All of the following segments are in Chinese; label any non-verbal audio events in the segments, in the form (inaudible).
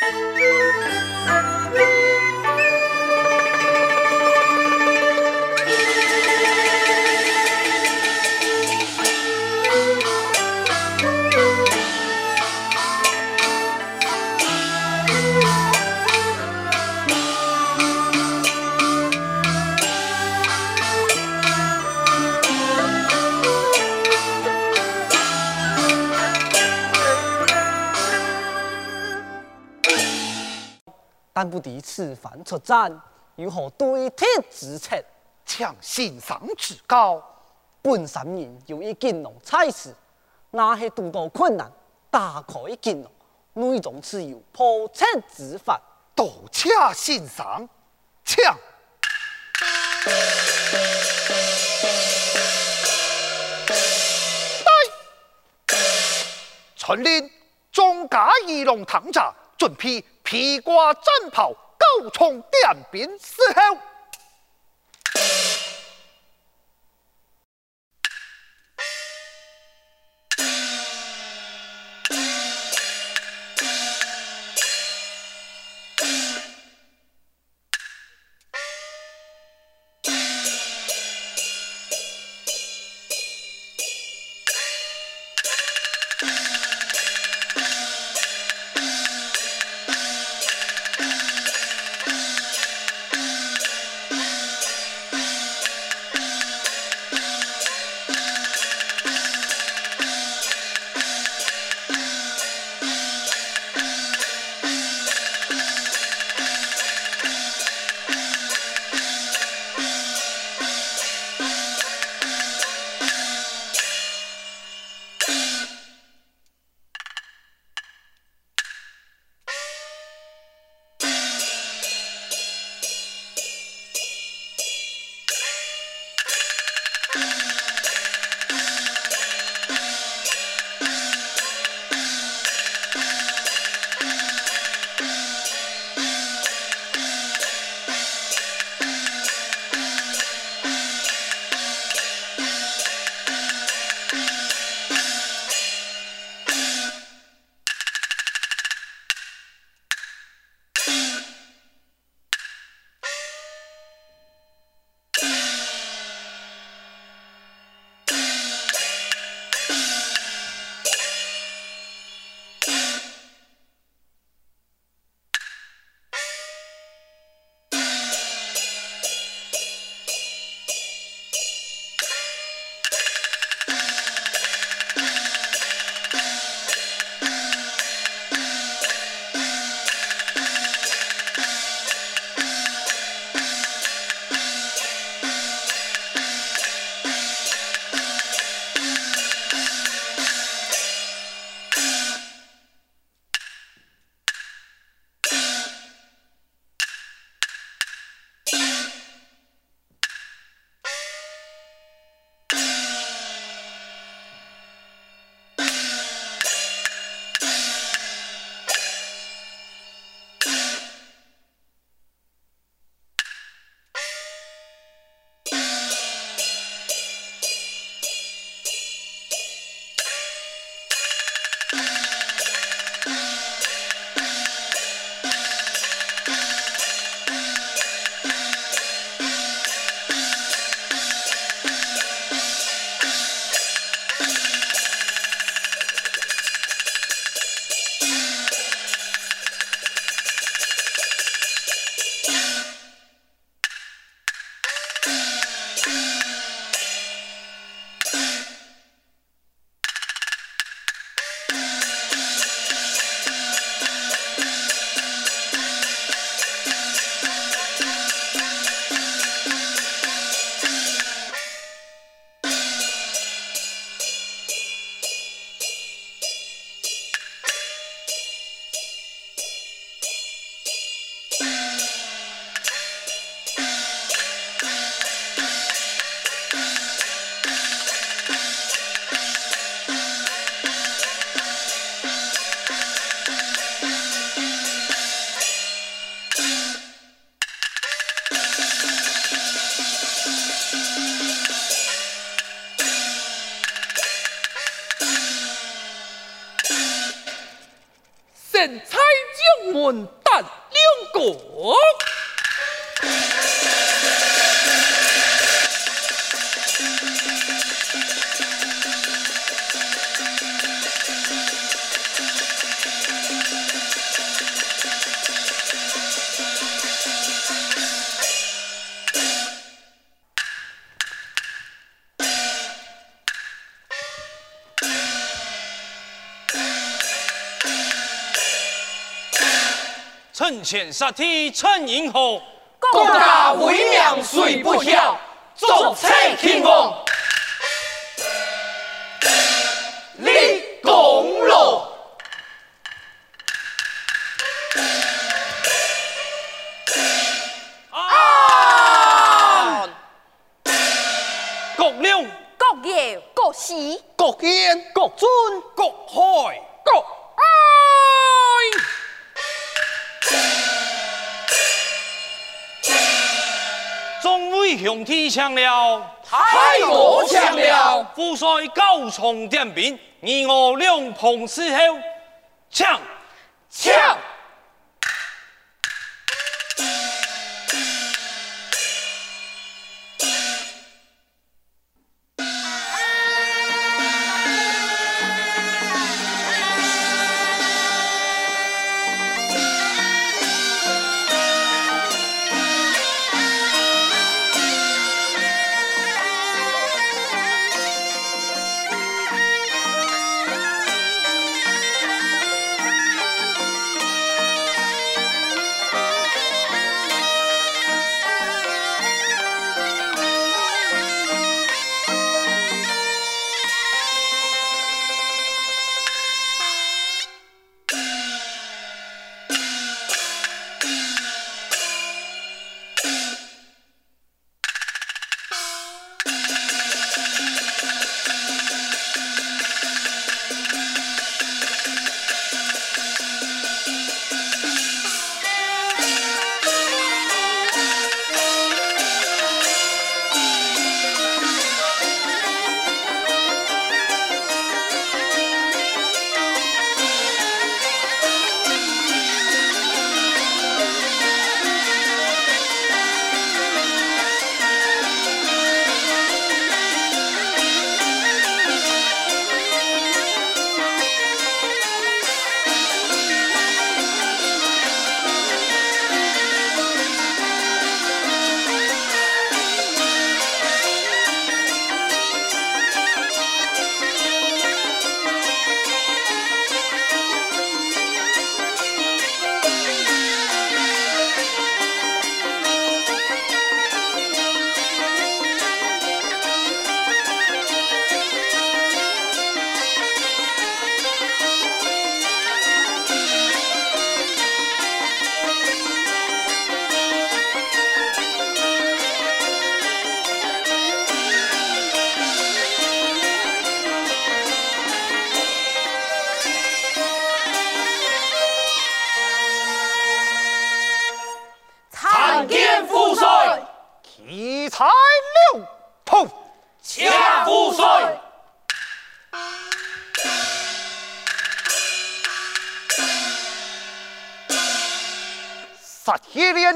Bye. (laughs) 但不敌此番出战，如何对天之策？请先生指教。本山人有一金龙差事，那是独到困难，打开金龙，内中自有破策之法。多谢先生，请。来，传令众家仪容堂下，准备。披挂战袍，高冲点兵伺候。Thái Dương 臣前杀敌趁英豪，国家威名谁不晓？众卿天王强了，太我强了，父帅高崇点兵，你我两旁伺候，抢抢！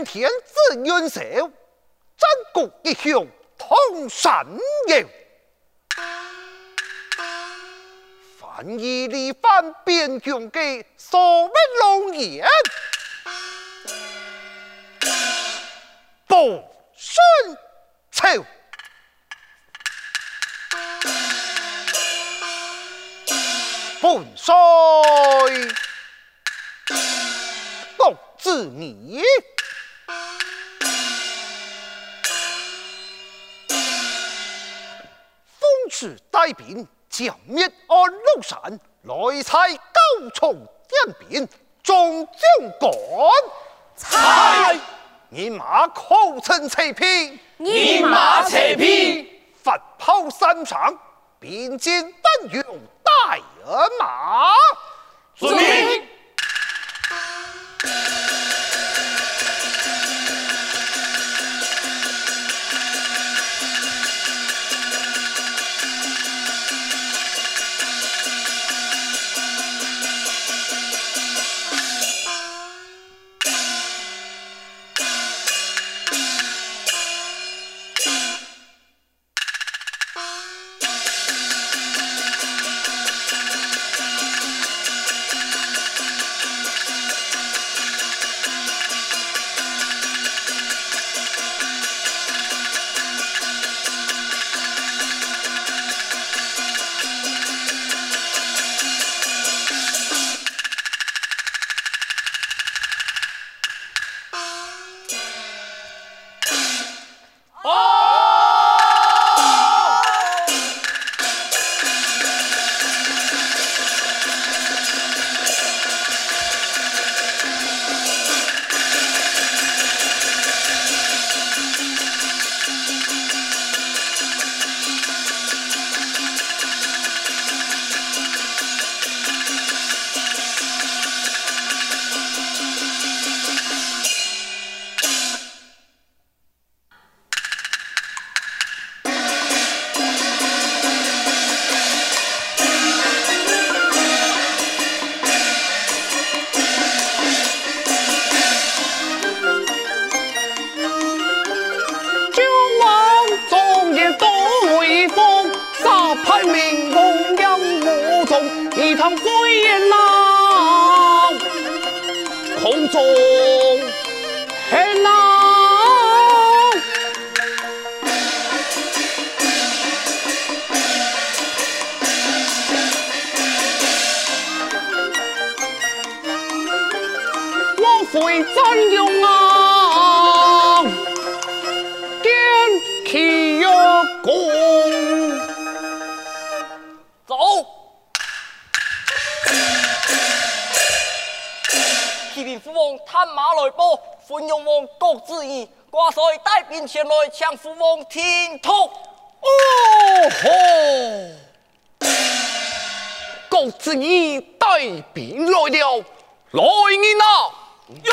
天子元首，战国一雄通神游，反以力反边疆的所谓龙颜，不顺朝，本帅。公子你，奉旨带兵剿灭安禄山，来采高冲点兵，众将官。猜你马口称齐平，你马齐平，发炮三上，并肩担勇带人马。遵命。雁浪，空中父王，探马来报，昏庸王郭子仪挂帅带兵前来，抢父王听托。哦吼！郭子仪带兵来了，来人啊！哟，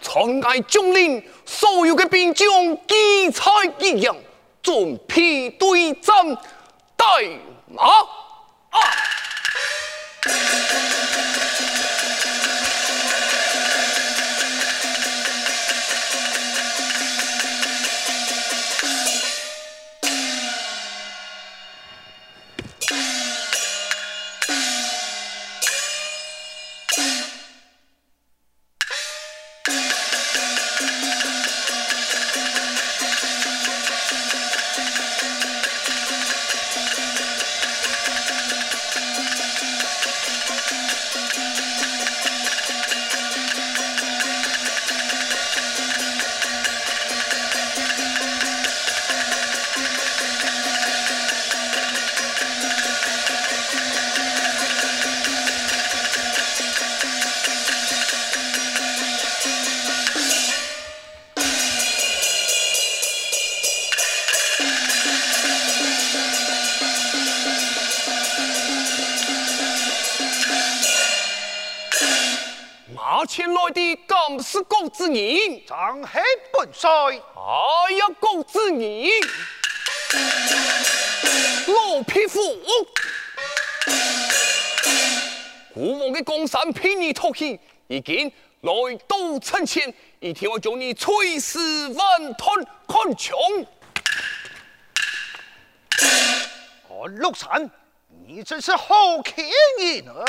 传嗌将领所有的兵将齐齐一样，准备对战，带马啊！子仪？张黑本帅，哎呀，郭子你，老匹夫！古王的江山被你夺去，已经来到城前，一天我叫你碎尸万段，看穷！我陆山，你真是好天人啊！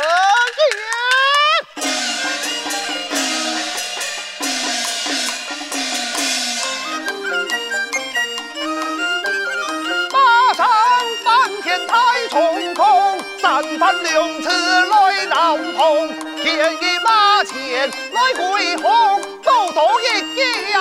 三番两次来闹棚，天一马前来归鸿，都多一家，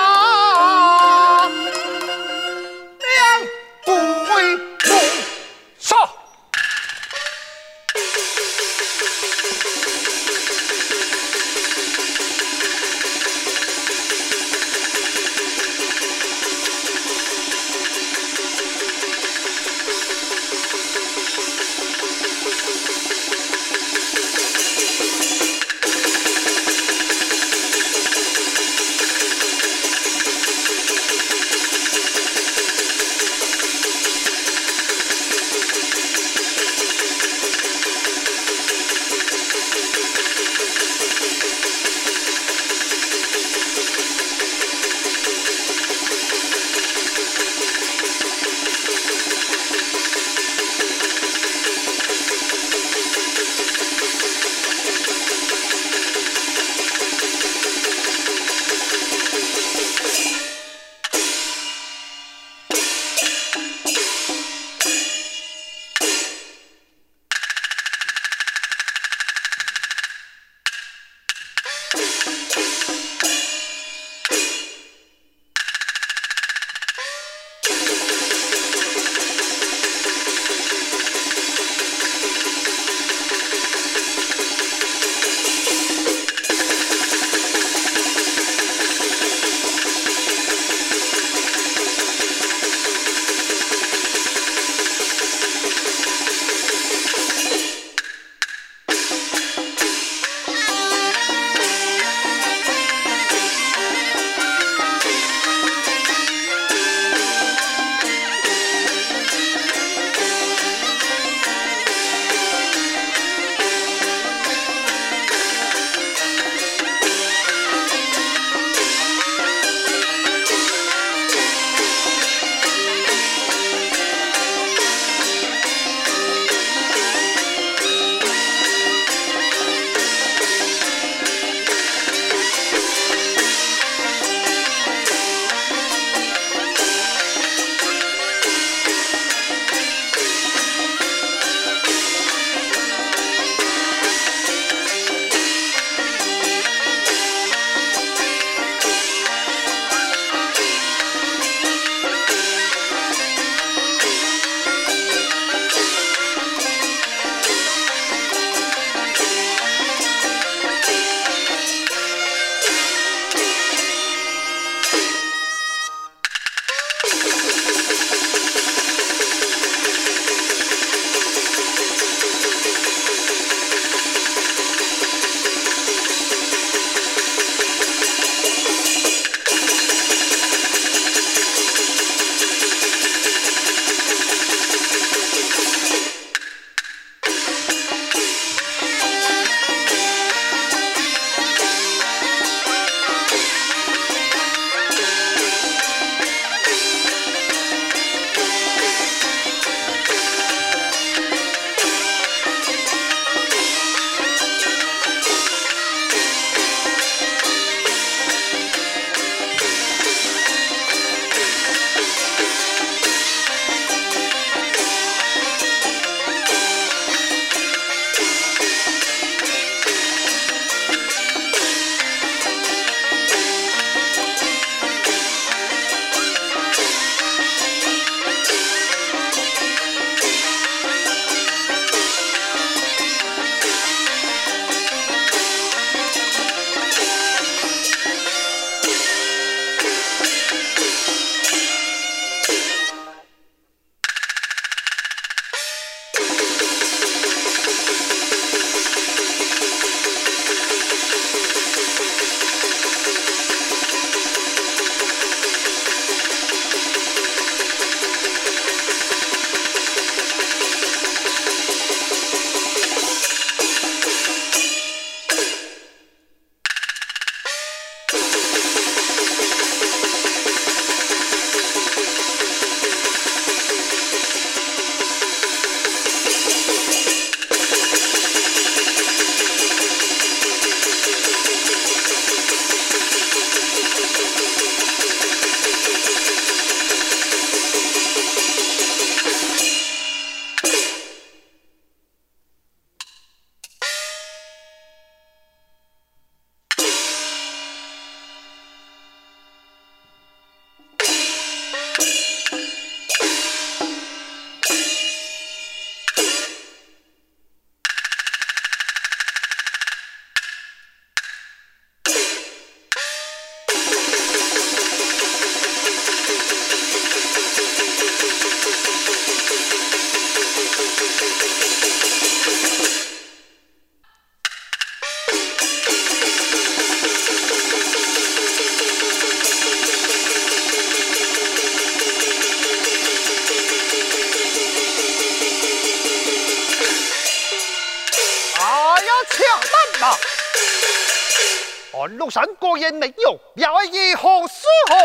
禄山果然没有要以后死后，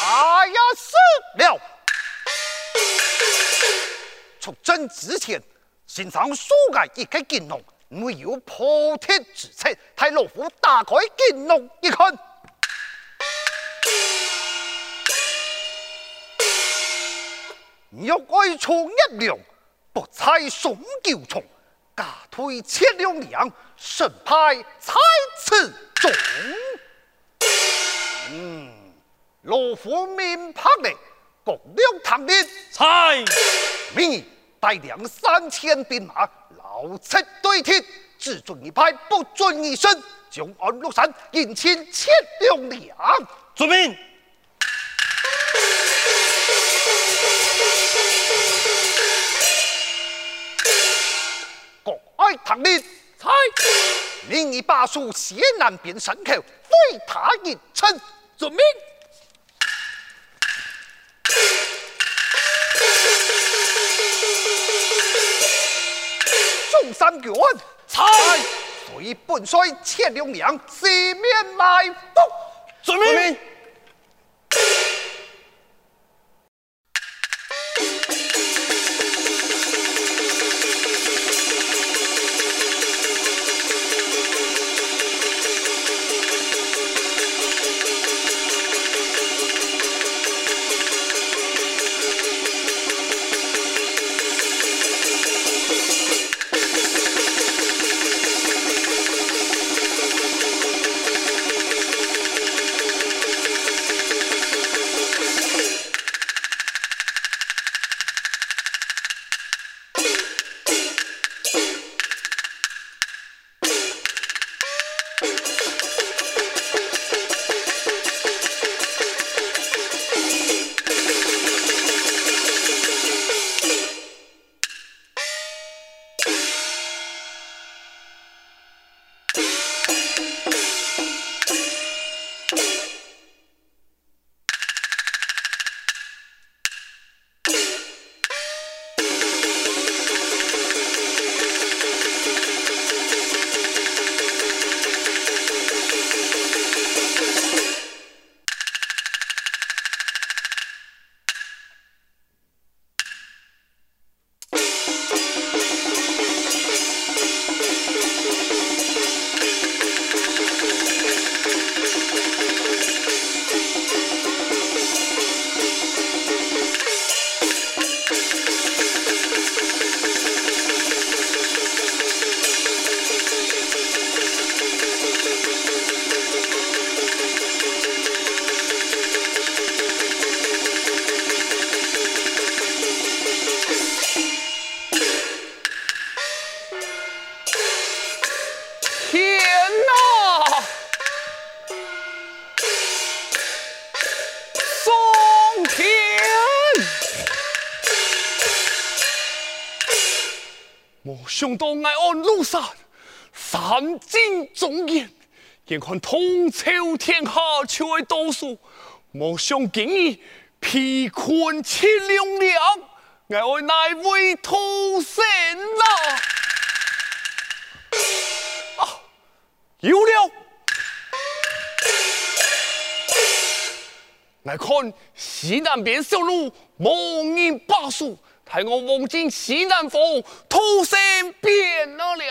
哎呀，死了！出征之前，先上书盖一个金龙，没有破天之策，太老夫打开金龙一看，玉爱冲一两，不猜送九重。加推千两粮，神派在此中。嗯，老夫明白了，各领堂令，猜命带两三千兵马，牢斥对天，只准一派，不准一声，将安禄山引进千两两。遵命。唐令，猜，命以把守西南边山口，废他一城。遵命。中山军，猜，随本帅千两粮，四面埋伏。遵命。想到爱安禄山，三军中原，眼看统筹天下，就会倒数，莫想今日疲困千两粮，爱为哪位投降啦？啊，有了！来看西南边小路，无人把守。害我望见西南风，偷生变了了。